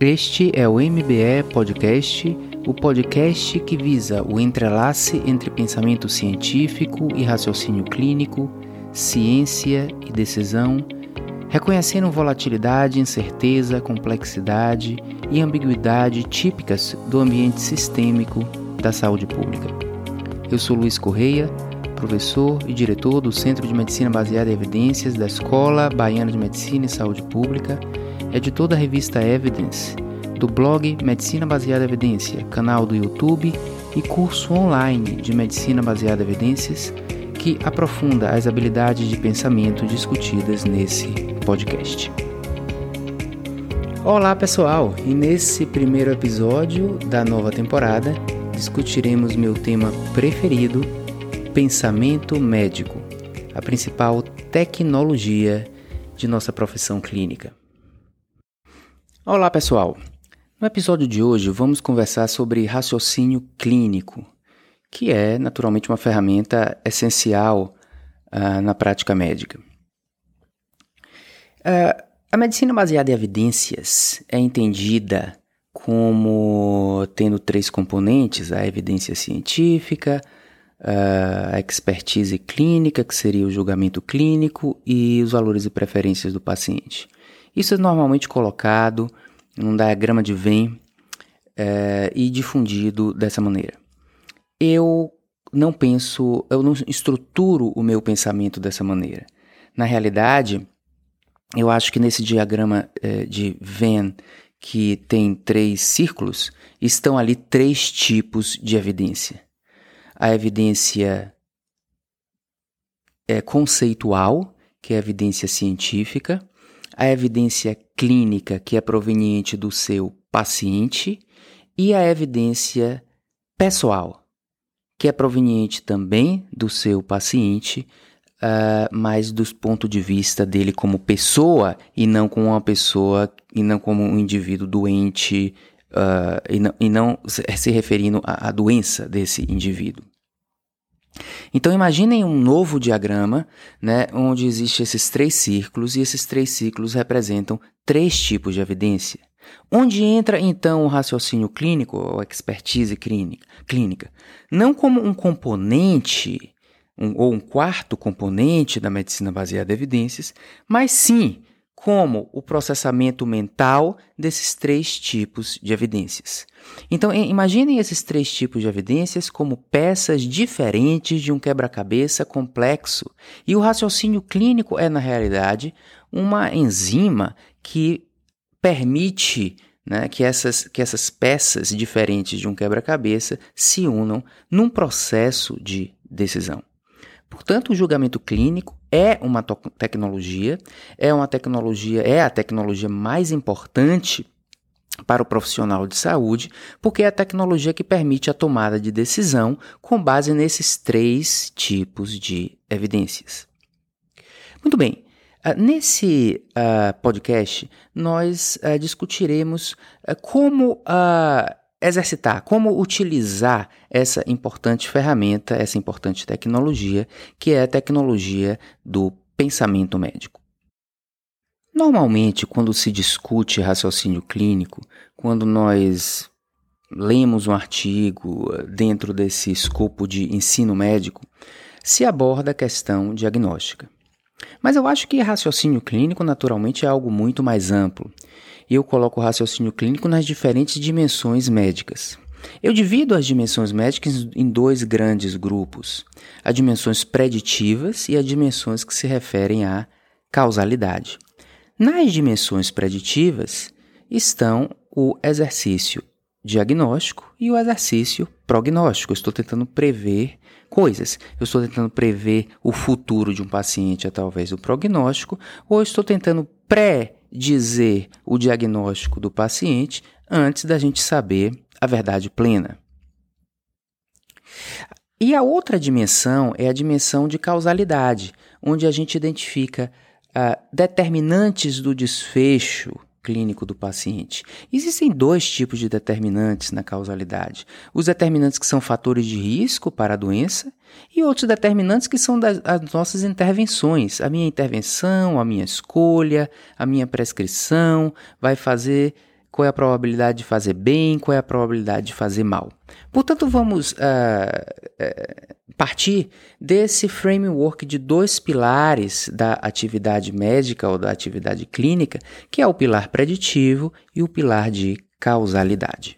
Este é o MBE Podcast, o podcast que visa o entrelace entre pensamento científico e raciocínio clínico, ciência e decisão, reconhecendo volatilidade, incerteza, complexidade e ambiguidade típicas do ambiente sistêmico da saúde pública. Eu sou Luiz Correia, professor e diretor do Centro de Medicina Baseada em Evidências da Escola Baiana de Medicina e Saúde Pública editor da revista Evidence, do blog Medicina Baseada em Evidência, canal do YouTube e curso online de Medicina Baseada em Evidências que aprofunda as habilidades de pensamento discutidas nesse podcast. Olá pessoal, e nesse primeiro episódio da nova temporada discutiremos meu tema preferido, pensamento médico, a principal tecnologia de nossa profissão clínica. Olá, pessoal. No episódio de hoje vamos conversar sobre raciocínio clínico, que é naturalmente uma ferramenta essencial uh, na prática médica. Uh, a medicina baseada em evidências é entendida como tendo três componentes: a evidência científica, a expertise clínica, que seria o julgamento clínico, e os valores e preferências do paciente. Isso é normalmente colocado num diagrama de Venn é, e difundido dessa maneira. Eu não penso, eu não estruturo o meu pensamento dessa maneira. Na realidade, eu acho que nesse diagrama é, de Venn, que tem três círculos, estão ali três tipos de evidência. A evidência é, conceitual, que é a evidência científica, a evidência clínica que é proveniente do seu paciente e a evidência pessoal, que é proveniente também do seu paciente, uh, mas do ponto de vista dele como pessoa e não como uma pessoa e não como um indivíduo doente uh, e, não, e não se referindo à, à doença desse indivíduo. Então imaginem um novo diagrama, né, onde existem esses três círculos e esses três círculos representam três tipos de evidência. Onde entra então o raciocínio clínico ou expertise clínica? Não como um componente um, ou um quarto componente da medicina baseada em evidências, mas sim como o processamento mental desses três tipos de evidências. Então, imaginem esses três tipos de evidências como peças diferentes de um quebra-cabeça complexo. E o raciocínio clínico é, na realidade, uma enzima que permite né, que, essas, que essas peças diferentes de um quebra-cabeça se unam num processo de decisão. Portanto, o julgamento clínico é uma tecnologia, é uma tecnologia, é a tecnologia mais importante para o profissional de saúde, porque é a tecnologia que permite a tomada de decisão com base nesses três tipos de evidências. Muito bem, ah, nesse uh, podcast nós uh, discutiremos como exercitar, como utilizar essa importante ferramenta, essa importante tecnologia, que é a tecnologia do pensamento médico. Normalmente, quando se discute raciocínio clínico, quando nós lemos um artigo dentro desse escopo de ensino médico, se aborda a questão diagnóstica. Mas eu acho que raciocínio clínico naturalmente é algo muito mais amplo eu coloco o raciocínio clínico nas diferentes dimensões médicas. Eu divido as dimensões médicas em dois grandes grupos: as dimensões preditivas e as dimensões que se referem à causalidade. Nas dimensões preditivas estão o exercício diagnóstico e o exercício prognóstico. Estou tentando prever coisas. Eu estou tentando prever o futuro de um paciente através do prognóstico, ou estou tentando pré dizer o diagnóstico do paciente antes da gente saber a verdade plena. E a outra dimensão é a dimensão de causalidade, onde a gente identifica uh, determinantes do desfecho clínico do paciente. Existem dois tipos de determinantes na causalidade: os determinantes que são fatores de risco para a doença e outros determinantes que são das as nossas intervenções. A minha intervenção, a minha escolha, a minha prescrição vai fazer qual é a probabilidade de fazer bem, qual é a probabilidade de fazer mal. Portanto, vamos uh, uh, partir desse framework de dois pilares da atividade médica ou da atividade clínica, que é o pilar preditivo e o pilar de causalidade.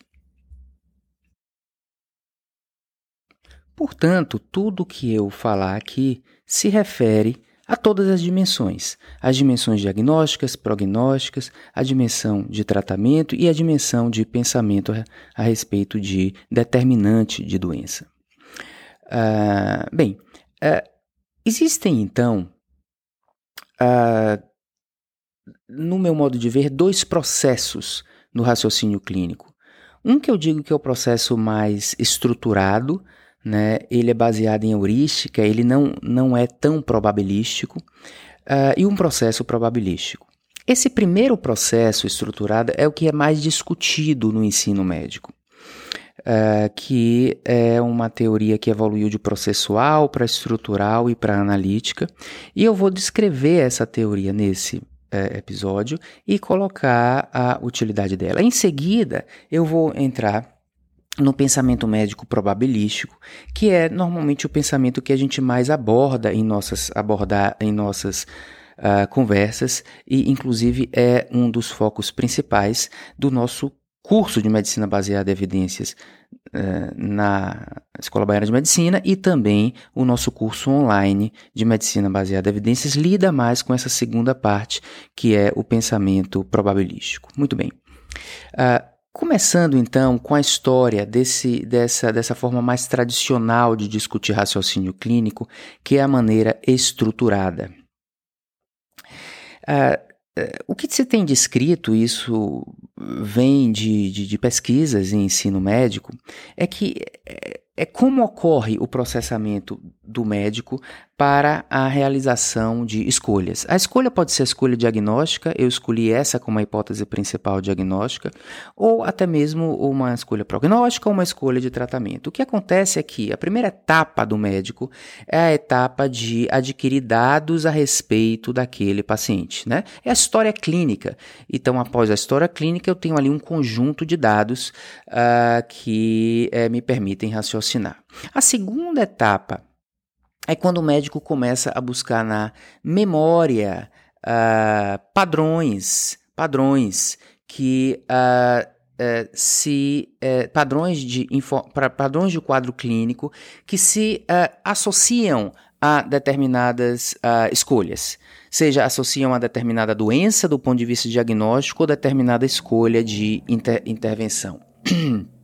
Portanto, tudo que eu falar aqui se refere a todas as dimensões: as dimensões diagnósticas, prognósticas, a dimensão de tratamento e a dimensão de pensamento a, respeito de determinante de doença. Uh, bem, uh, existem então, uh, no meu modo de ver, dois processos no raciocínio clínico. Um que eu digo que é o processo mais estruturado, né? Ele é baseado em heurística, ele não, não é tão probabilístico, uh, e um processo probabilístico. Esse primeiro processo estruturado é o que é mais discutido no ensino médico, uh, que é uma teoria que evoluiu de processual para estrutural e para analítica, e eu vou descrever essa teoria nesse uh, episódio e colocar a utilidade dela. Em seguida, eu vou entrar no pensamento médico probabilístico, que é normalmente o pensamento que a gente mais aborda em nossas, abordar em nossas uh, conversas e, inclusive, é um dos focos principais do nosso curso de medicina baseada em evidências uh, na Escola Baiana de Medicina e também o nosso curso online de medicina baseada em evidências lida mais com essa segunda parte, que é o pensamento probabilístico. Muito bem. Uh, Começando então com a história desse, dessa, dessa forma mais tradicional de discutir raciocínio clínico, que é a maneira estruturada. Uh, uh, o que se tem descrito, isso vem de, de, de, pesquisas em ensino médico, é que é, é como ocorre o processamento do médico para a realização de escolhas. A escolha pode ser a escolha diagnóstica, eu escolhi essa como a hipótese principal diagnóstica, ou até mesmo uma escolha prognóstica ou uma escolha de tratamento. O que acontece é que a primeira etapa do médico é a etapa de adquirir dados a respeito daquele paciente, né? É a história clínica. Então, após a história clínica, eu tenho ali um conjunto de dados uh, que uh, me permitem raciocinar. A segunda etapa é quando o médico começa a buscar na memória uh, padrões, padrões que uh, uh, se padrões de padrões de quadro clínico que se associam a determinadas escolhas, seja associam a determinada doença do ponto de vista diagnóstico ou determinada escolha de inter intervenção.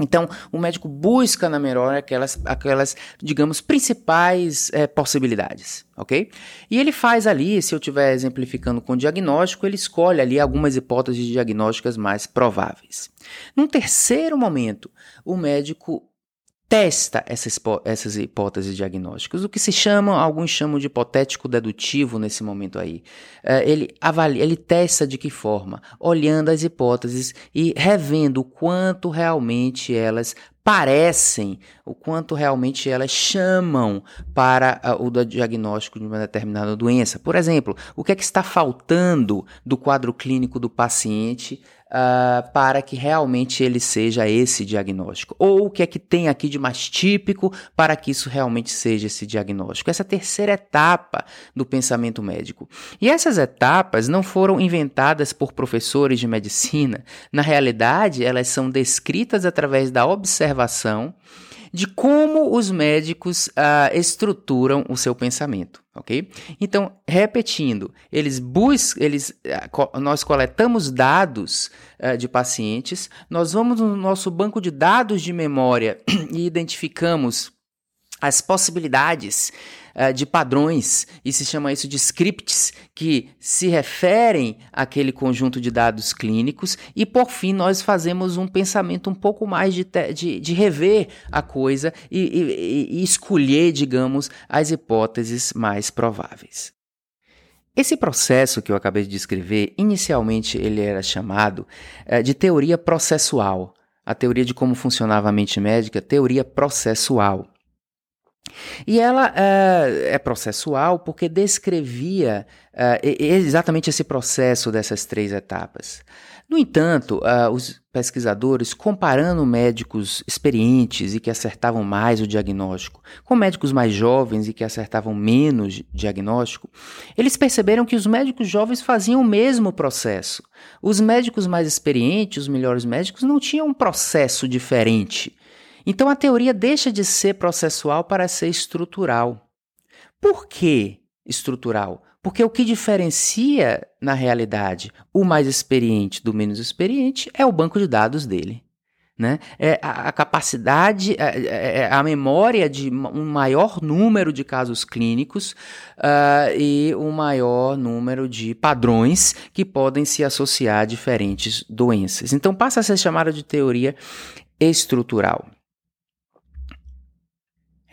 Então, o médico busca na memória aquelas, aquelas digamos, principais é, possibilidades, ok? E ele faz ali, se eu estiver exemplificando com diagnóstico, ele escolhe ali algumas hipóteses diagnósticas mais prováveis. Num terceiro momento, o médico testa essas, essas hipóteses diagnósticas, o que se chama, alguns chamam de hipotético dedutivo nesse momento aí. É, ele avalia, ele testa de que forma? Olhando as hipóteses e revendo o quanto realmente elas parecem, o quanto realmente elas chamam para uh, o diagnóstico de uma determinada doença. Por exemplo, o que é que está faltando do quadro clínico do paciente uh, para que realmente ele seja esse diagnóstico? Ou o que é que tem aqui de mais típico para que isso realmente seja esse diagnóstico? Essa terceira etapa do pensamento médico. E essas etapas não foram inventadas por professores de medicina. Na realidade, elas são descritas através da observação de como os médicos uh, estruturam o seu pensamento, ok? Então, repetindo, eles buscam, eles, uh, nós coletamos dados uh, de pacientes, nós vamos no nosso banco de dados de memória e identificamos as possibilidades uh, de padrões, e se chama isso de scripts, que se referem àquele conjunto de dados clínicos, e por fim nós fazemos um pensamento um pouco mais de, de, de rever a coisa e, e, e escolher, digamos, as hipóteses mais prováveis. Esse processo que eu acabei de descrever, inicialmente ele era chamado uh, de teoria processual. A teoria de como funcionava a mente médica, teoria processual. E ela uh, é processual porque descrevia uh, exatamente esse processo dessas três etapas. No entanto, uh, os pesquisadores, comparando médicos experientes e que acertavam mais o diagnóstico com médicos mais jovens e que acertavam menos diagnóstico, eles perceberam que os médicos jovens faziam o mesmo processo. Os médicos mais experientes, os melhores médicos, não tinham um processo diferente. Então a teoria deixa de ser processual para ser estrutural. Por que estrutural? Porque o que diferencia, na realidade, o mais experiente do menos experiente é o banco de dados dele. Né? É a, a capacidade, a, é, é, é a, memória de um maior número de casos clínicos uh, e um maior número de padrões que podem se associar a diferentes doenças. Então passa a ser chamada de teoria estrutural.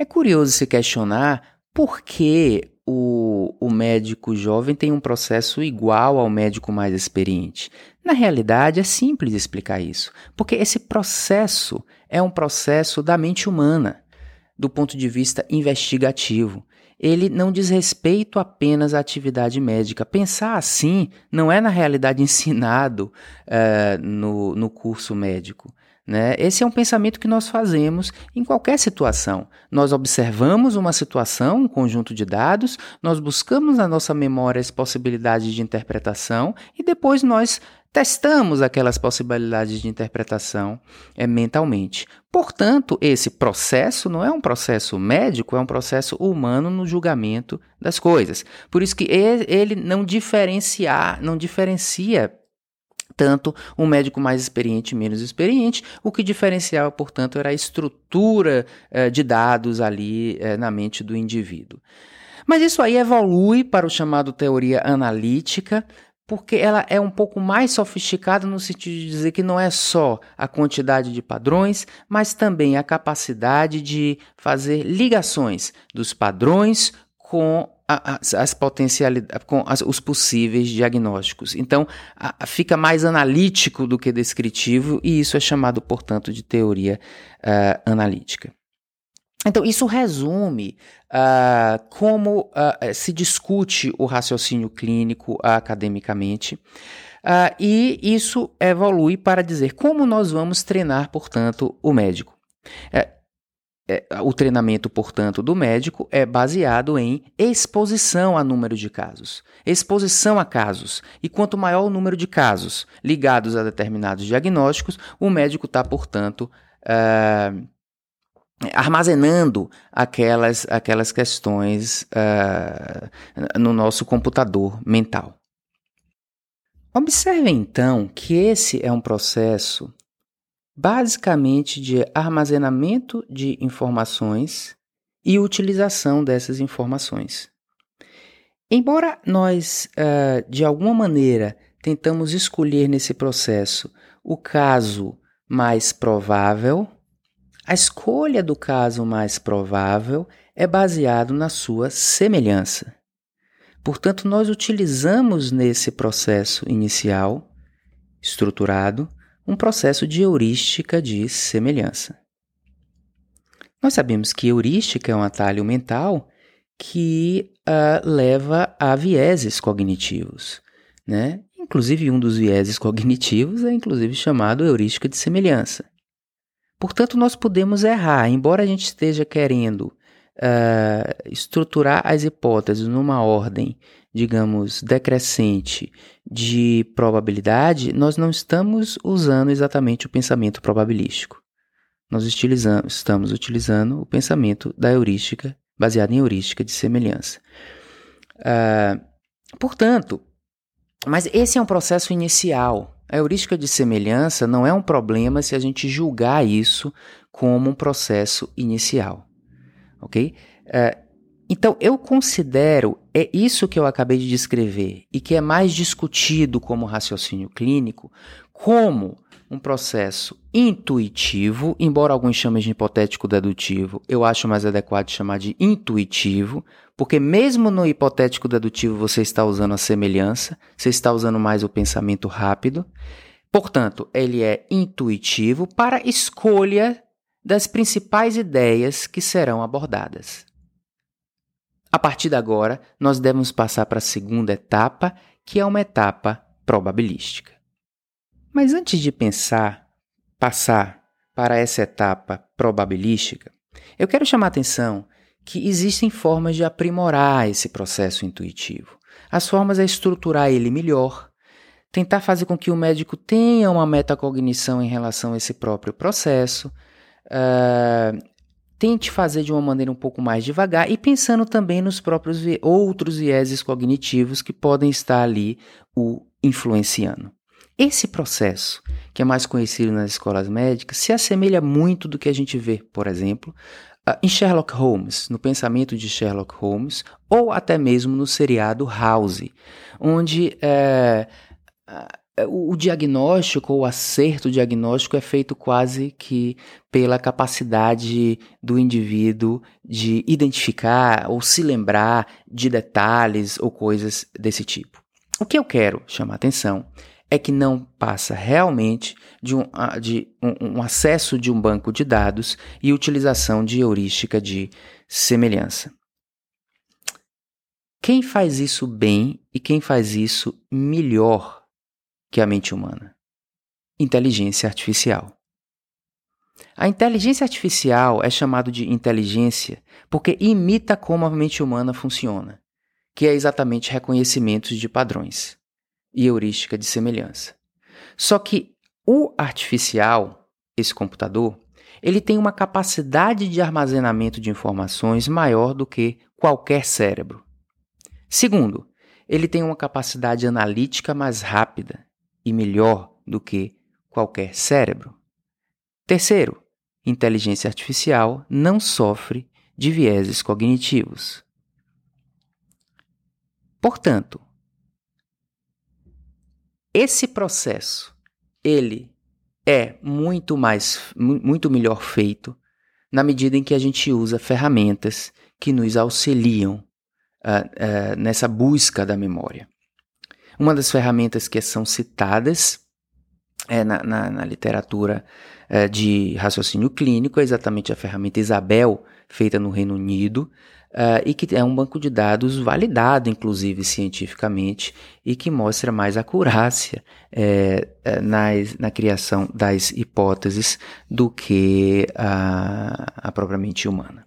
É curioso se questionar por que o, o médico jovem tem um processo igual ao médico mais experiente? Na realidade, é simples explicar isso, porque esse processo é um processo da mente humana, do ponto de vista investigativo. Ele não diz respeito apenas à atividade médica. Pensar assim não é, na realidade, ensinado uh, no, no curso médico. Né? Esse é um pensamento que nós fazemos em qualquer situação. Nós observamos uma situação, um conjunto de dados, nós buscamos na nossa memória as possibilidades de interpretação e depois nós testamos aquelas possibilidades de interpretação é, mentalmente. Portanto, esse processo não é um processo médico, é um processo humano no julgamento das coisas. Por isso que ele não diferenciar, não diferencia tanto um médico mais experiente e menos experiente. O que diferenciava, portanto, era a estrutura eh, de dados ali eh, na mente do indivíduo. Mas isso aí evolui para o chamado teoria analítica, porque ela é um pouco mais sofisticada no sentido de dizer que não é só a quantidade de padrões, mas também a capacidade de fazer ligações dos padrões com as, as potencialidades, com as, os possíveis diagnósticos. Então, a, fica mais analítico do que descritivo, e isso é chamado, portanto, de teoria uh, analítica. Então, isso resume uh, como uh, se discute o raciocínio clínico academicamente. E isso evolui para dizer como nós vamos treinar, portanto, o médico. É, o treinamento, portanto, do médico é baseado em exposição a número de casos. Exposição a casos. E quanto maior o número de casos ligados a determinados diagnósticos, o médico está, portanto, uh, armazenando aquelas, aquelas questões uh, no nosso computador mental. Observe então que esse é um processo basicamente de armazenamento de informações e utilização dessas informações. Embora nós, uh, de alguma maneira, tentamos escolher nesse processo o caso mais provável, a escolha do caso mais provável é baseado na sua semelhança. Portanto, nós utilizamos nesse processo inicial estruturado um processo de heurística de semelhança. Nós sabemos que heurística é um atalho mental que uh, leva a vieses cognitivos, né? Inclusive um dos vieses cognitivos é inclusive chamado heurística de semelhança. Portanto, nós podemos errar, embora a gente esteja querendo uh, estruturar as hipóteses numa ordem digamos, decrescente de probabilidade, nós não estamos usando exatamente o pensamento probabilístico. Nós estamos utilizando o pensamento da heurística, baseado em heurística de semelhança. Uh, portanto, mas esse é um processo inicial. A heurística de semelhança não é um problema se a gente julgar isso como um processo inicial. Ok? Uh, então, eu considero, é isso que eu acabei de descrever e que é mais discutido como raciocínio clínico, como um processo intuitivo, embora alguns chamem de hipotético dedutivo, eu acho mais adequado chamar de intuitivo, porque mesmo no hipotético dedutivo você está usando a semelhança, você está usando mais o pensamento rápido. Portanto, ele é intuitivo para escolha das principais ideias que serão abordadas. A partir de agora, nós devemos passar para a segunda etapa, que é uma etapa probabilística. Mas antes de pensar, passar para essa etapa probabilística, eu quero chamar a atenção que existem formas de aprimorar esse processo intuitivo. As formas é estruturar ele melhor, tentar fazer com que o médico tenha uma metacognição em relação a esse próprio processo, uh, tente fazer de uma maneira um pouco mais devagar e pensando também nos próprios outros vieses cognitivos que podem estar ali o influenciando. Esse processo, que é mais conhecido nas escolas médicas, se assemelha muito do que a gente vê, por exemplo, uh, em Sherlock Holmes, no pensamento de Sherlock Holmes, ou até mesmo no seriado House, onde uh, o diagnóstico ou acerto diagnóstico é feito quase que pela capacidade do indivíduo de identificar ou se lembrar de detalhes ou coisas desse tipo. O que eu quero chamar atenção é que não passa realmente de, um, de um, um acesso de um banco de dados e utilização de heurística de semelhança. Quem faz isso bem e quem faz isso melhor que a mente humana? Inteligência artificial. A inteligência artificial é chamado de inteligência porque imita como a mente humana funciona, que é exatamente reconhecimentos de padrões e heurística de semelhança. Só que o artificial, esse computador, ele tem uma capacidade de armazenamento de informações maior do que qualquer cérebro. Segundo, ele tem uma capacidade analítica mais rápida e melhor do que qualquer cérebro. Terceiro, inteligência artificial não sofre de vieses cognitivos. Portanto, esse processo, ele é muito mais, muito melhor feito na medida em que a gente usa ferramentas que nos auxiliam uh, uh, nessa busca da memória. Uma das ferramentas que são citadas é, na, na, na, literatura uh, de raciocínio clínico é exatamente a ferramenta Isabel, feita no Reino Unido, uh, e que é um banco de dados validado, inclusive cientificamente, e que mostra mais acurácia é, nas, na criação das hipóteses do que a, a propriamente humana.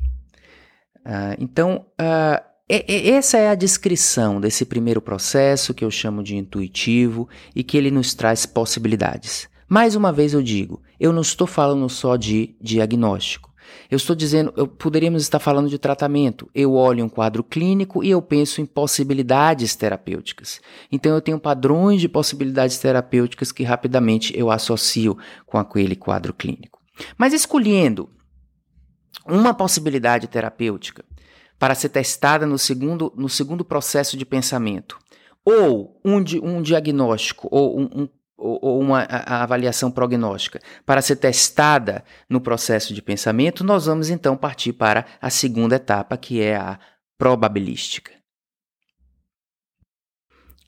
Uh, então, uh, essa é a descrição desse primeiro processo que eu chamo de intuitivo e que ele nos traz possibilidades. Mais uma vez eu digo, eu não estou falando só de diagnóstico. Eu estou dizendo, eu, poderíamos estar falando de tratamento. Eu olho um quadro clínico e eu penso em possibilidades terapêuticas. Então eu tenho padrões de possibilidades terapêuticas que rapidamente eu associo com aquele quadro clínico. Mas escolhendo uma possibilidade terapêutica para ser testada no segundo, no segundo processo de pensamento, ou um, um diagnóstico, ou um, um ou uma a avaliação prognóstica para ser testada no processo de pensamento, nós vamos então partir para a segunda etapa, que é a probabilística.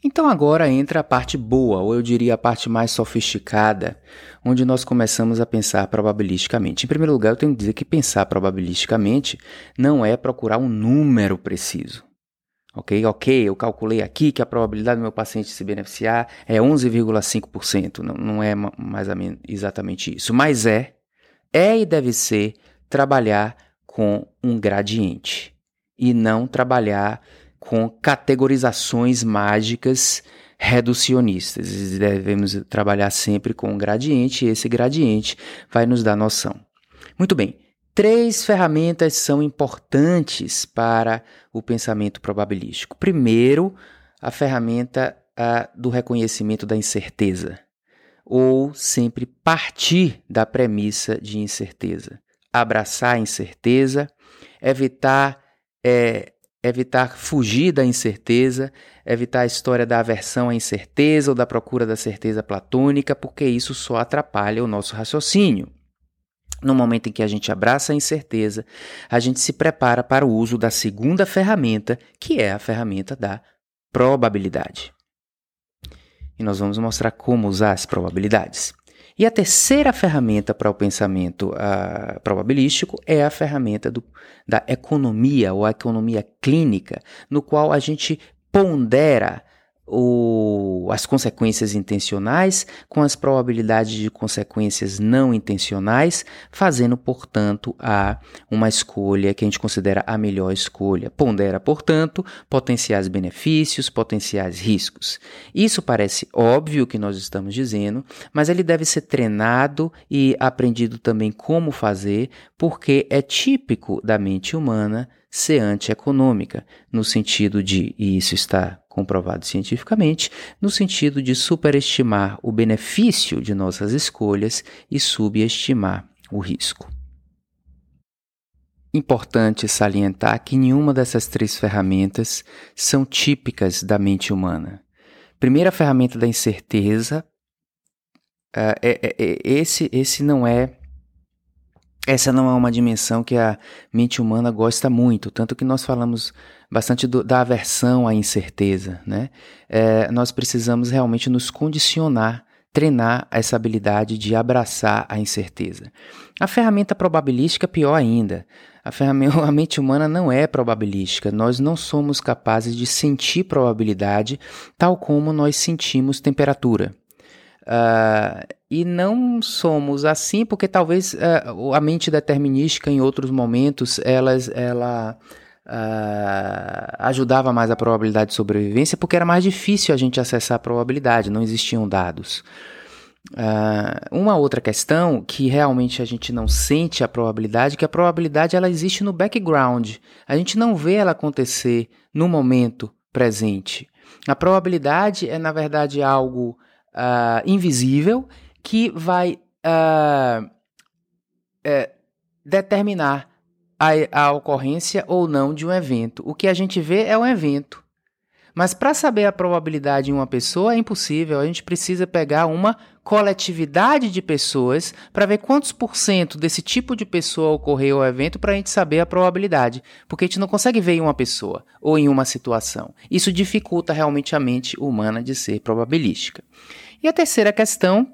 Então agora entra a parte boa, ou eu diria a parte mais sofisticada, onde nós começamos a pensar probabilisticamente. Em primeiro lugar, eu tenho que dizer que pensar probabilisticamente não é procurar um número preciso. Ok? Ok, eu calculei aqui que a probabilidade do meu paciente se beneficiar é 11,5%. Não, não é mais exatamente isso. Mas é, é e deve ser trabalhar com um gradiente e não trabalhar com categorizações mágicas reducionistas. Devemos trabalhar sempre com um gradiente e esse gradiente vai nos dar noção. Muito bem. Três ferramentas são importantes para o pensamento probabilístico. Primeiro, a ferramenta a, do reconhecimento da incerteza, ou sempre partir da premissa de incerteza. Abraçar a incerteza, evitar, é, evitar fugir da incerteza, evitar a história da aversão à incerteza ou da procura da certeza platônica, porque isso só atrapalha o nosso raciocínio. No momento em que a gente abraça a incerteza, a gente se prepara para o uso da segunda ferramenta, que é a ferramenta da probabilidade. E nós vamos mostrar como usar as probabilidades. E a terceira ferramenta para o pensamento uh, probabilístico é a ferramenta do, da economia ou a economia clínica, no qual a gente pondera o, as consequências intencionais com as probabilidades de consequências não intencionais, fazendo, portanto, a uma escolha que a gente considera a melhor escolha. Pondera, portanto, potenciais benefícios, potenciais riscos. Isso parece óbvio que nós estamos dizendo, mas ele deve ser treinado e aprendido também como fazer, porque é típico da mente humana ser antieconômica, no sentido de, e isso está comprovado cientificamente, no sentido de superestimar o benefício de nossas escolhas e subestimar o risco. Importante salientar que nenhuma dessas três ferramentas são típicas da mente humana. Primeira ferramenta da incerteza, uh, é, é, esse, esse não é essa não é uma dimensão que a mente humana gosta muito, tanto que nós falamos bastante do, da aversão à incerteza. Né? É, nós precisamos realmente nos condicionar, treinar essa habilidade de abraçar a incerteza. A ferramenta probabilística, pior ainda. A, ferramenta, a mente humana não é probabilística, nós não somos capazes de sentir probabilidade tal como nós sentimos temperatura. Uh, e não somos assim porque talvez uh, a mente determinística em outros momentos elas, ela uh, ajudava mais a probabilidade de sobrevivência porque era mais difícil a gente acessar a probabilidade, não existiam dados. uma outra questão que realmente a gente não sente a probabilidade, que a probabilidade ela existe no background, a gente não vê ela acontecer no momento presente. A probabilidade é na verdade algo uh, invisível que vai uh, é, determinar a, a ocorrência ou não de um evento. O que a gente vê é um evento. Mas para saber a probabilidade em uma pessoa é impossível. A gente precisa pegar uma coletividade de pessoas para ver quantos por cento desse tipo de pessoa ocorreu o evento para a gente saber a probabilidade. Porque a gente não consegue ver em uma pessoa ou em uma situação. Isso dificulta realmente a mente humana de ser probabilística. E a terceira questão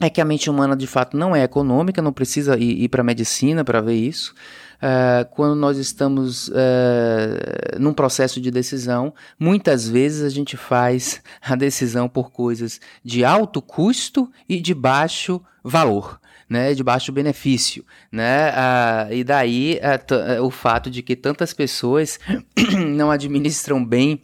é que a mente humana de fato não é econômica, não precisa ir, ir para a medicina para ver isso. Uh, quando nós estamos uh, num processo de decisão, muitas vezes a gente faz a decisão por coisas de alto custo e de baixo valor. Né, de baixo benefício, né, uh, e daí o fato de que tantas pessoas não administram bem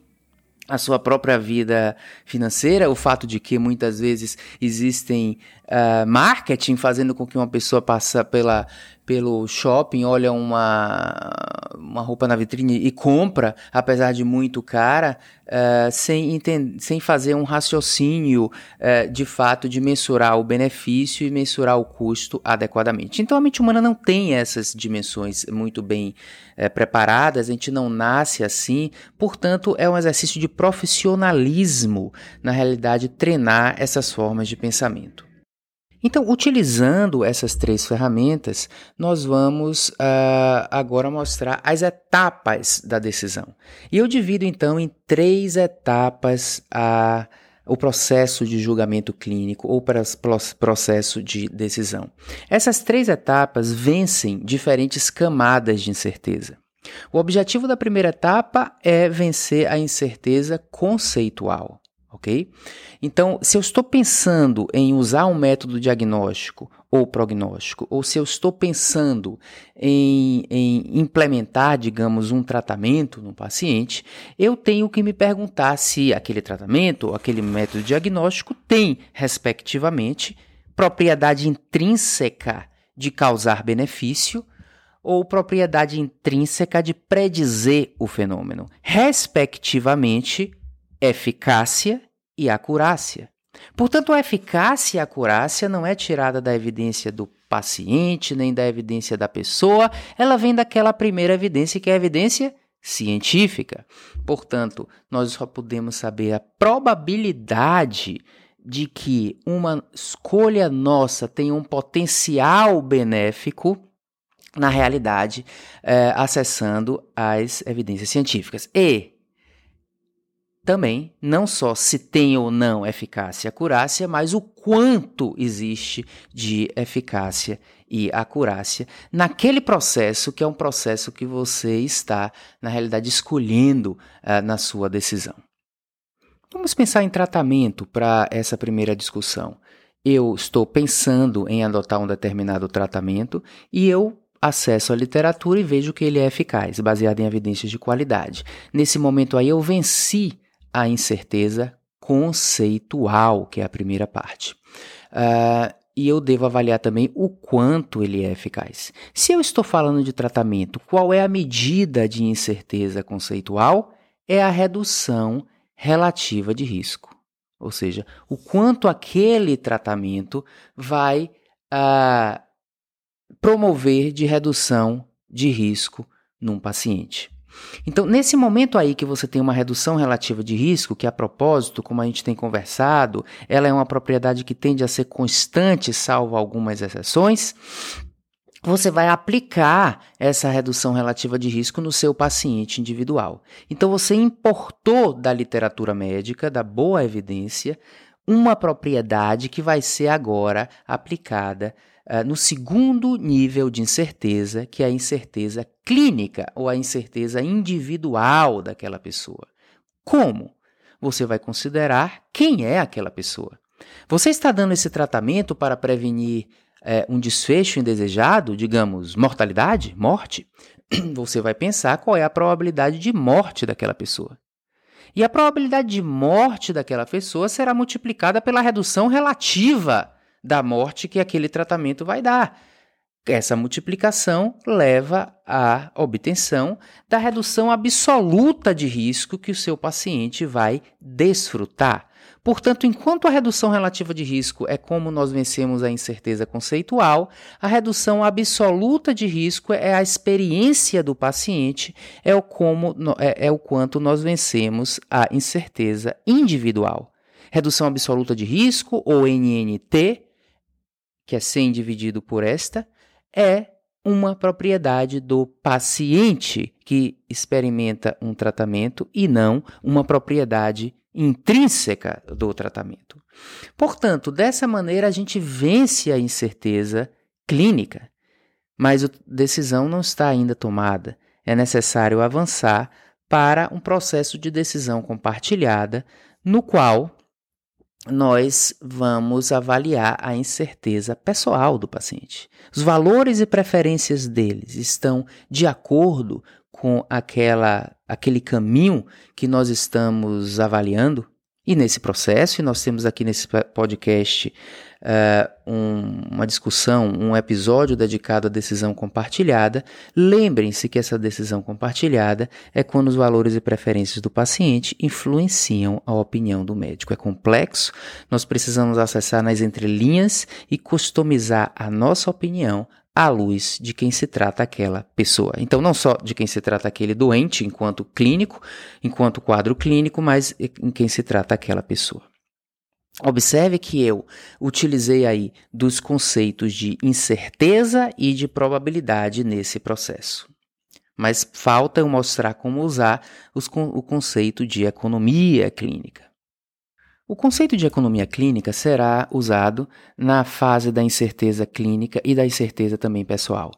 a sua própria vida financeira, o fato de que muitas vezes existem uh, marketing fazendo com que uma pessoa passe pela, pelo shopping, olha uma, uma roupa na vitrine e compra, apesar de muito cara, uh, sem, entender, sem fazer um raciocínio uh, de fato de mensurar o benefício e mensurar o custo adequadamente. Então a mente humana não tem essas dimensões muito bem uh, preparadas, a gente não nasce assim, portanto é um exercício de profissionalismo, na realidade, treinar essas formas de pensamento. Então, utilizando essas três ferramentas, nós vamos uh, agora mostrar as etapas da decisão. E eu divido então em três etapas a, o processo de julgamento clínico ou para processo de decisão. Essas três etapas vencem diferentes camadas de incerteza. O objetivo da primeira etapa é vencer a incerteza conceitual ok? Então, se eu estou pensando em usar um método diagnóstico ou prognóstico, ou se eu estou pensando em, em implementar, digamos, um tratamento no paciente, eu tenho que me perguntar se aquele tratamento ou aquele método diagnóstico tem, respectivamente, propriedade intrínseca de causar benefício ou propriedade intrínseca de predizer o fenômeno, respectivamente, eficácia e acurácia. Portanto, a eficácia e a acurácia não é tirada da evidência do paciente, nem da evidência da pessoa, ela vem daquela primeira evidência que é a evidência científica. Portanto, nós só podemos saber a probabilidade de que uma escolha nossa tenha um potencial benéfico na realidade, é, acessando as evidências científicas. E também não só se tem ou não eficácia e acurácia, mas o quanto existe de eficácia e acurácia naquele processo que é um processo que você está, na realidade, escolhendo uh, na sua decisão. Vamos pensar em tratamento para essa primeira discussão. Eu estou pensando em adotar um determinado tratamento e eu acesso a literatura e vejo que ele é eficaz, baseado em evidências de qualidade. Nesse momento aí eu venci a incerteza conceitual, que é a primeira parte. Uh, e eu devo avaliar também o quanto ele é eficaz. Se eu estou falando de tratamento, qual é a medida de incerteza conceitual? É a redução relativa de risco. Ou seja, o quanto aquele tratamento vai uh, promover de redução de risco num paciente. Então, nesse momento aí que você tem uma redução relativa de risco, que a propósito, como a gente tem conversado, ela é uma propriedade que tende a ser constante, salvo algumas exceções, você vai aplicar essa redução relativa de risco no seu paciente individual. Então, você importou da literatura médica, da boa evidência, uma propriedade que vai ser agora aplicada uh, no segundo nível de incerteza, que é a incerteza clínica ou a incerteza individual daquela pessoa. Como? Você vai considerar quem é aquela pessoa. Você está dando esse tratamento para prevenir é, um desfecho indesejado, digamos, mortalidade, morte? Você vai pensar qual é a probabilidade de morte daquela pessoa. E a probabilidade de morte daquela pessoa será multiplicada pela redução relativa da morte que aquele tratamento vai dar. Essa multiplicação leva à obtenção da redução absoluta de risco que o seu paciente vai desfrutar. Portanto, enquanto a redução relativa de risco é como nós vencemos a incerteza conceitual, a redução absoluta de risco é a experiência do paciente, é o, como, é, é o quanto nós vencemos a incerteza individual. Redução absoluta de risco, ou NNT, que é 100 dividido por esta, é uma propriedade do paciente que experimenta um tratamento e não uma propriedade intrínseca do tratamento. Portanto, dessa maneira a gente vence a incerteza clínica, mas a decisão não está ainda tomada. É necessário avançar para um processo de decisão compartilhada, no qual nós vamos avaliar a incerteza pessoal do paciente. Os valores e preferências deles estão de acordo com aquela, aquele caminho que nós estamos avaliando? E nesse processo, e nós temos aqui nesse podcast uh, um, uma discussão, um episódio dedicado à decisão compartilhada. Lembrem-se que essa decisão compartilhada é quando os valores e preferências do paciente influenciam a opinião do médico. É complexo, nós precisamos acessar nas entrelinhas e customizar a nossa opinião à luz de quem se trata aquela pessoa. Então, não só de quem se trata aquele doente enquanto clínico, enquanto quadro clínico, mas em quem se trata aquela pessoa. Observe que eu utilizei aí dos conceitos de incerteza e de probabilidade nesse processo. Mas falta eu mostrar como usar os, o conceito de economia clínica. O conceito de economia clínica será usado na fase da incerteza clínica e da incerteza também pessoal.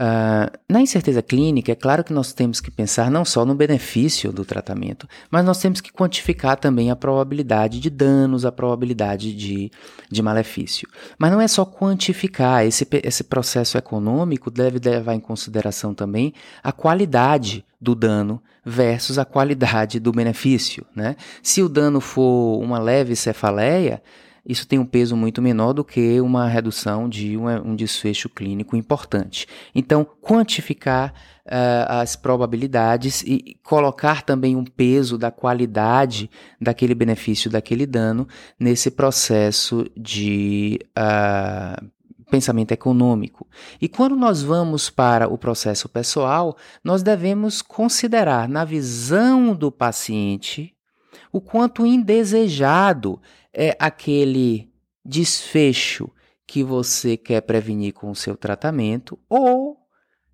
Uh, na incerteza clínica, é claro que nós temos que pensar não só no benefício do tratamento, mas nós temos que quantificar também a probabilidade de danos, a probabilidade de, de malefício. Mas não é só quantificar, esse, esse processo econômico deve levar em consideração também a qualidade do dano versus a qualidade do benefício. Né? Se o dano for uma leve cefaleia, isso tem um peso muito menor do que uma redução de um desfecho clínico importante. Então, quantificar uh, as probabilidades e colocar também um peso da qualidade daquele benefício, daquele dano, nesse processo de uh, pensamento econômico. E quando nós vamos para o processo pessoal, nós devemos considerar, na visão do paciente, o quanto indesejado é aquele desfecho que você quer prevenir com o seu tratamento ou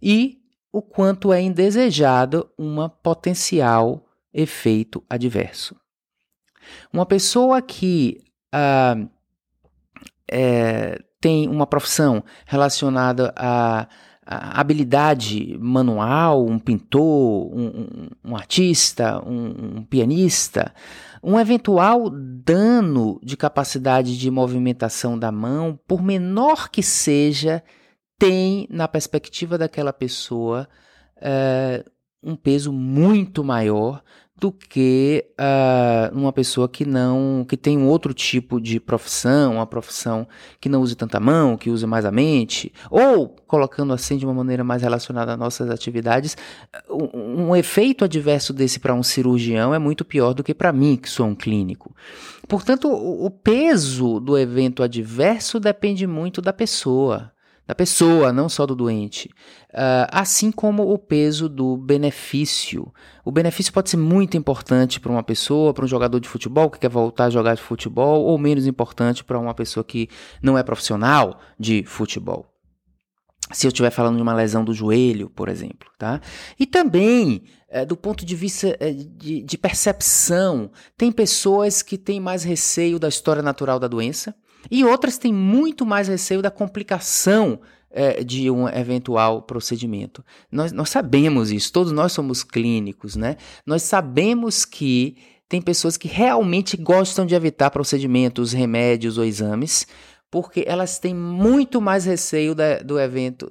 e o quanto é indesejado uma potencial efeito adverso. Uma pessoa que ah, é, tem uma profissão relacionada a habilidade manual, um pintor, um, um, um artista, um, um pianista, um eventual dano de capacidade de movimentação da mão, por menor que seja, tem na perspectiva daquela pessoa é, um peso muito maior do que uh, uma pessoa que não que tem um outro tipo de profissão, uma profissão que não use tanta mão, que use mais a mente, ou colocando assim de uma maneira mais relacionada às nossas atividades, um, um efeito adverso desse para um cirurgião é muito pior do que para mim, que sou um clínico. Portanto, o, o peso do evento adverso depende muito da pessoa da pessoa, não só do doente. Uh, assim como o peso do benefício. O benefício pode ser muito importante para uma pessoa, para um jogador de futebol que quer voltar a jogar de futebol, ou menos importante para uma pessoa que não é profissional de futebol. Se eu estiver falando de uma lesão do joelho, por exemplo, tá? E também, é, do ponto de vista é, de, de percepção, tem pessoas que têm mais receio da história natural da doença, e outras têm muito mais receio da complicação é, de um eventual procedimento. Nós, nós sabemos isso, todos nós somos clínicos, né? Nós sabemos que tem pessoas que realmente gostam de evitar procedimentos, remédios ou exames, porque elas têm muito mais receio da, do evento,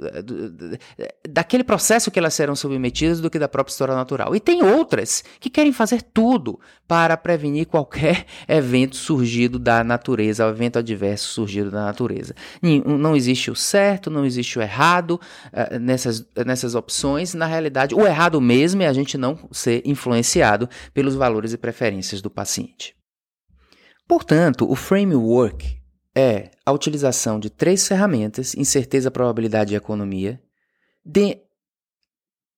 daquele processo que elas serão submetidas do que da própria história natural. E tem outras que querem fazer tudo para prevenir qualquer evento surgido da natureza, evento adverso surgido da natureza. Não existe o certo, não existe o errado uh, nessas, nessas opções. Na realidade, o errado mesmo é a gente não ser influenciado pelos valores e preferências do paciente. Portanto, o framework é a utilização de três ferramentas, incerteza, probabilidade e economia, de,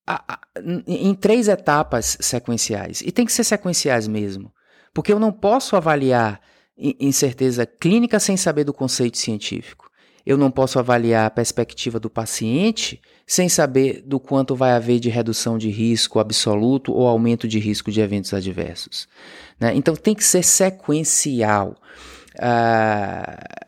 a, a, em três etapas sequenciais. E tem que ser sequenciais mesmo, porque eu não posso avaliar incerteza clínica sem saber do conceito científico. Eu não posso avaliar a perspectiva do paciente sem saber do quanto vai haver de redução de risco absoluto ou aumento de risco de eventos adversos. Né? Então tem que ser sequencial. Uh,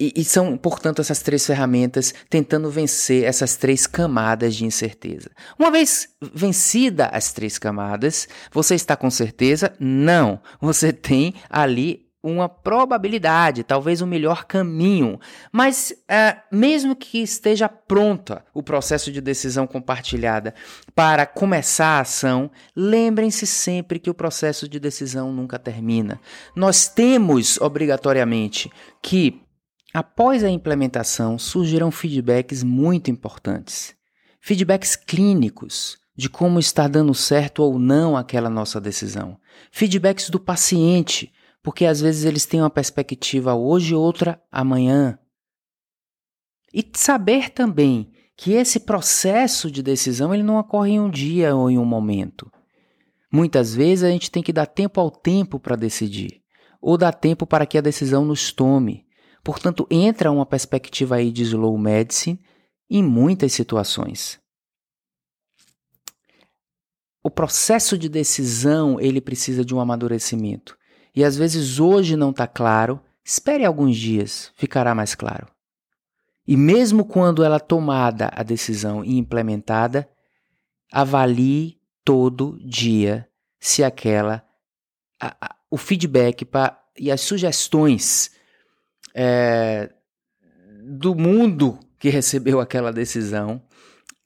e, e, são, portanto, essas três ferramentas tentando vencer essas três camadas de incerteza. Uma vez vencida as três camadas, você está com certeza? Não. Você tem ali uma probabilidade, talvez o um melhor caminho. Mas, uh, mesmo que esteja pronta o processo de decisão compartilhada para começar a ação, lembrem-se sempre que o processo de decisão nunca termina. Nós temos, obrigatoriamente, que, após a implementação, surgirão feedbacks muito importantes. Feedbacks clínicos de como está dando certo ou não aquela nossa decisão. Feedbacks do paciente porque às vezes eles têm uma perspectiva hoje outra amanhã. E saber também que esse processo de decisão ele não ocorre em um dia ou em um momento. Muitas vezes a gente tem que dar tempo ao tempo para decidir, ou dar tempo para que a decisão nos tome. Portanto, entra uma perspectiva aí de slow medicine em muitas situações. O processo de decisão ele precisa de um amadurecimento e às vezes hoje não está claro, espere alguns dias, ficará mais claro. E mesmo quando ela tomada a decisão e implementada, avalie todo dia se aquela a, a, o feedback pra, e as sugestões é, do mundo que recebeu aquela decisão,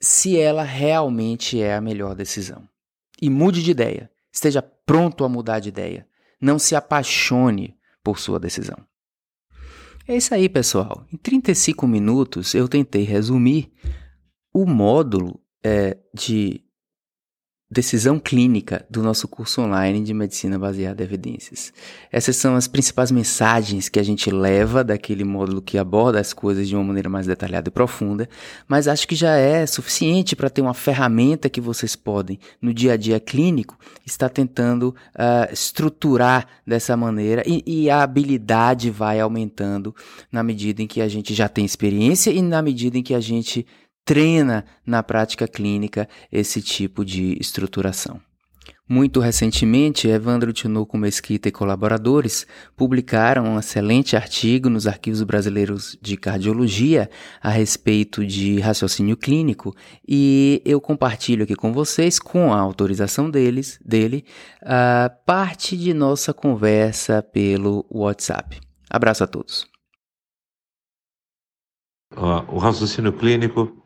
se ela realmente é a melhor decisão. E mude de ideia. Esteja pronto a mudar de ideia. Não se apaixone por sua decisão. É isso aí, pessoal. Em 35 minutos eu tentei resumir o módulo é, de decisão clínica do nosso curso online de medicina baseada em evidências. Essas são as principais mensagens que a gente leva daquele módulo que aborda as coisas de uma maneira mais detalhada e profunda, mas acho que já é suficiente para ter uma ferramenta que vocês podem, no dia a dia clínico, estar tentando uh, estruturar dessa maneira e, e a habilidade vai aumentando na medida em que a gente já tem experiência e na medida em que a gente treina na prática clínica esse tipo de estruturação. Muito recentemente, Evandro Tinoco Mesquita e colaboradores publicaram um excelente artigo nos Arquivos Brasileiros de Cardiologia a respeito de raciocínio clínico e eu compartilho aqui com vocês, com a autorização deles, dele, a parte de nossa conversa pelo WhatsApp. Abraço a todos. o raciocínio clínico,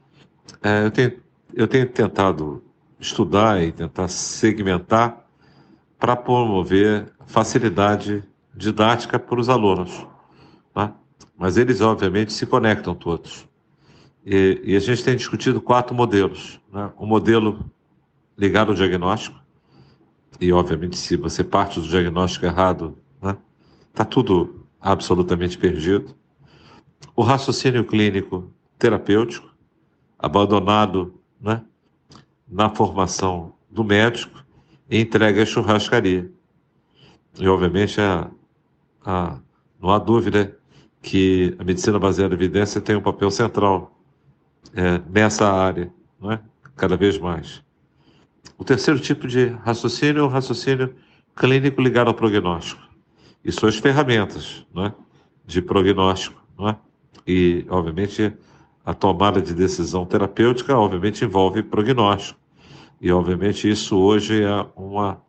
é, eu, tenho, eu tenho tentado estudar e tentar segmentar para promover facilidade didática para os alunos. Tá? Mas eles, obviamente, se conectam todos. E, e a gente tem discutido quatro modelos. Né? O modelo ligado ao diagnóstico, e, obviamente, se você parte do diagnóstico errado, está né? Tá tudo absolutamente perdido. O raciocínio clínico terapêutico, abandonado né? na formação do médico e entregue à churrascaria. E, obviamente, a, a, não há dúvida que a medicina baseada em evidência tem um papel central é, nessa área, não é? cada vez mais. O terceiro tipo de raciocínio é o raciocínio clínico ligado ao prognóstico. E suas ferramentas não é? de prognóstico. Não é? E, obviamente, a tomada de decisão terapêutica, obviamente, envolve prognóstico. E, obviamente, isso hoje é uma,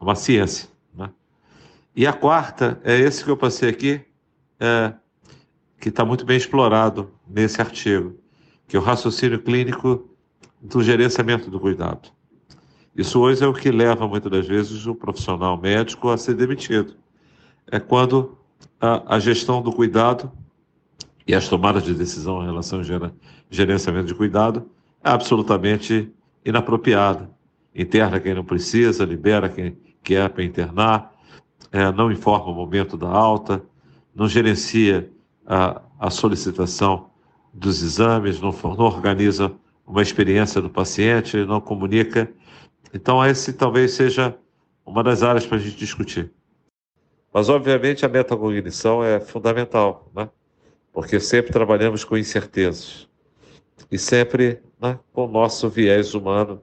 uma ciência. Né? E a quarta é esse que eu passei aqui, é, que está muito bem explorado nesse artigo, que é o raciocínio clínico do gerenciamento do cuidado. Isso hoje é o que leva, muitas das vezes, o profissional médico a ser demitido. É quando a, a gestão do cuidado e as tomadas de decisão em relação ao gerenciamento de cuidado é absolutamente inapropriada. Interna quem não precisa, libera quem quer para internar, é, não informa o momento da alta, não gerencia a, a solicitação dos exames, não, não organiza uma experiência do paciente, não comunica. Então, esse talvez seja uma das áreas para a gente discutir. Mas, obviamente, a metacognição é fundamental, né? Porque sempre trabalhamos com incertezas e sempre né, com o nosso viés humano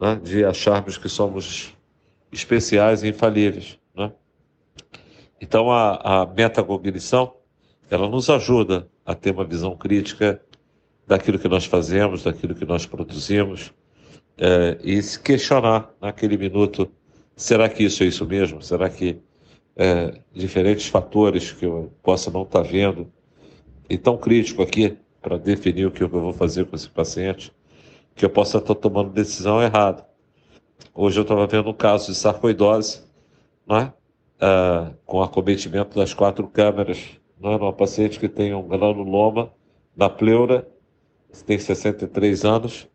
né, de acharmos que somos especiais e infalíveis. Né? Então, a, a metacognição ela nos ajuda a ter uma visão crítica daquilo que nós fazemos, daquilo que nós produzimos, é, e se questionar naquele minuto: será que isso é isso mesmo? Será que é, diferentes fatores que eu possa não estar vendo, e tão crítico aqui, para definir o que eu vou fazer com esse paciente, que eu possa estar tomando decisão errada. Hoje eu estava vendo um caso de sarcoidose, né? Ah, com acometimento das quatro câmeras, né? numa paciente que tem um granuloma na pleura, tem 63 anos,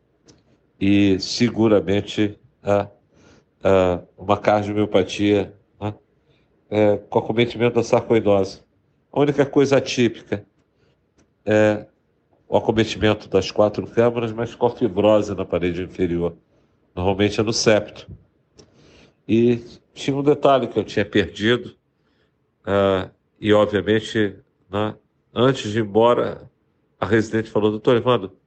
e seguramente ah, ah, uma cardiomiopatia né? é, com acometimento da sarcoidose. A única coisa atípica é o acometimento das quatro câmaras, mas com fibrose na parede inferior. Normalmente é no septo. E tinha um detalhe que eu tinha perdido, uh, e obviamente, né, antes de ir embora, a residente falou: Doutor Evandro,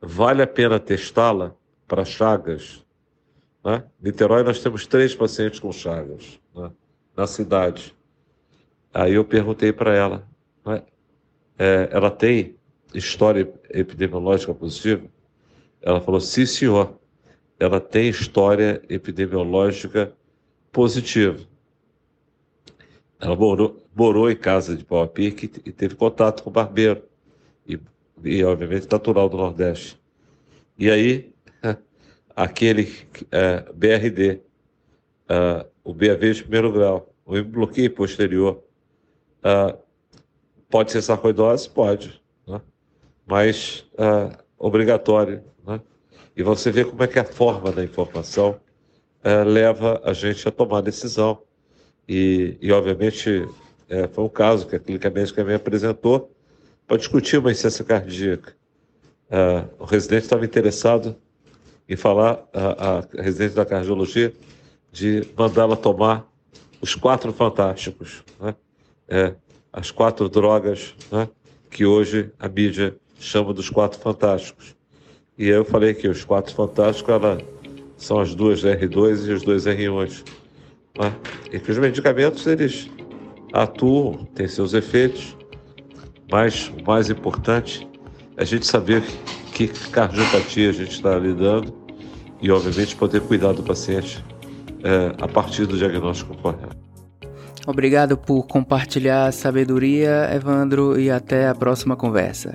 vale a pena testá-la para Chagas? Né? Niterói, nós temos três pacientes com Chagas né, na cidade. Aí eu perguntei para ela: né, é, ela tem história epidemiológica positiva? Ela falou, sim, senhor. Ela tem história epidemiológica positiva. Ela morou, morou em casa de Pau a Pique e teve contato com o barbeiro. E, e obviamente, natural do Nordeste. E aí, aquele é, BRD, é, o BAV de primeiro grau, o bloqueio posterior, é, pode ser sarcoidose? Pode mas uh, obrigatório. Né? E você vê como é que a forma da informação uh, leva a gente a tomar decisão. E, e obviamente, uh, foi um caso que a clínica médica me apresentou para discutir uma insuficiência cardíaca. o residente estava interessado em falar, a, a residente da cardiologia, de mandá-la tomar os quatro fantásticos, né? É, as quatro drogas né? que hoje a mídia chama dos Quatro Fantásticos. E eu falei que os Quatro Fantásticos, ela são as duas R2 e os dois R1. Né? E que os medicamentos eles atuam, têm seus efeitos, mas o mais importante é a gente saber que cardiopatia a gente está lidando e, obviamente, poder cuidar do paciente é, a partir do diagnóstico correto. Obrigado por compartilhar a sabedoria, Evandro, e até a próxima conversa.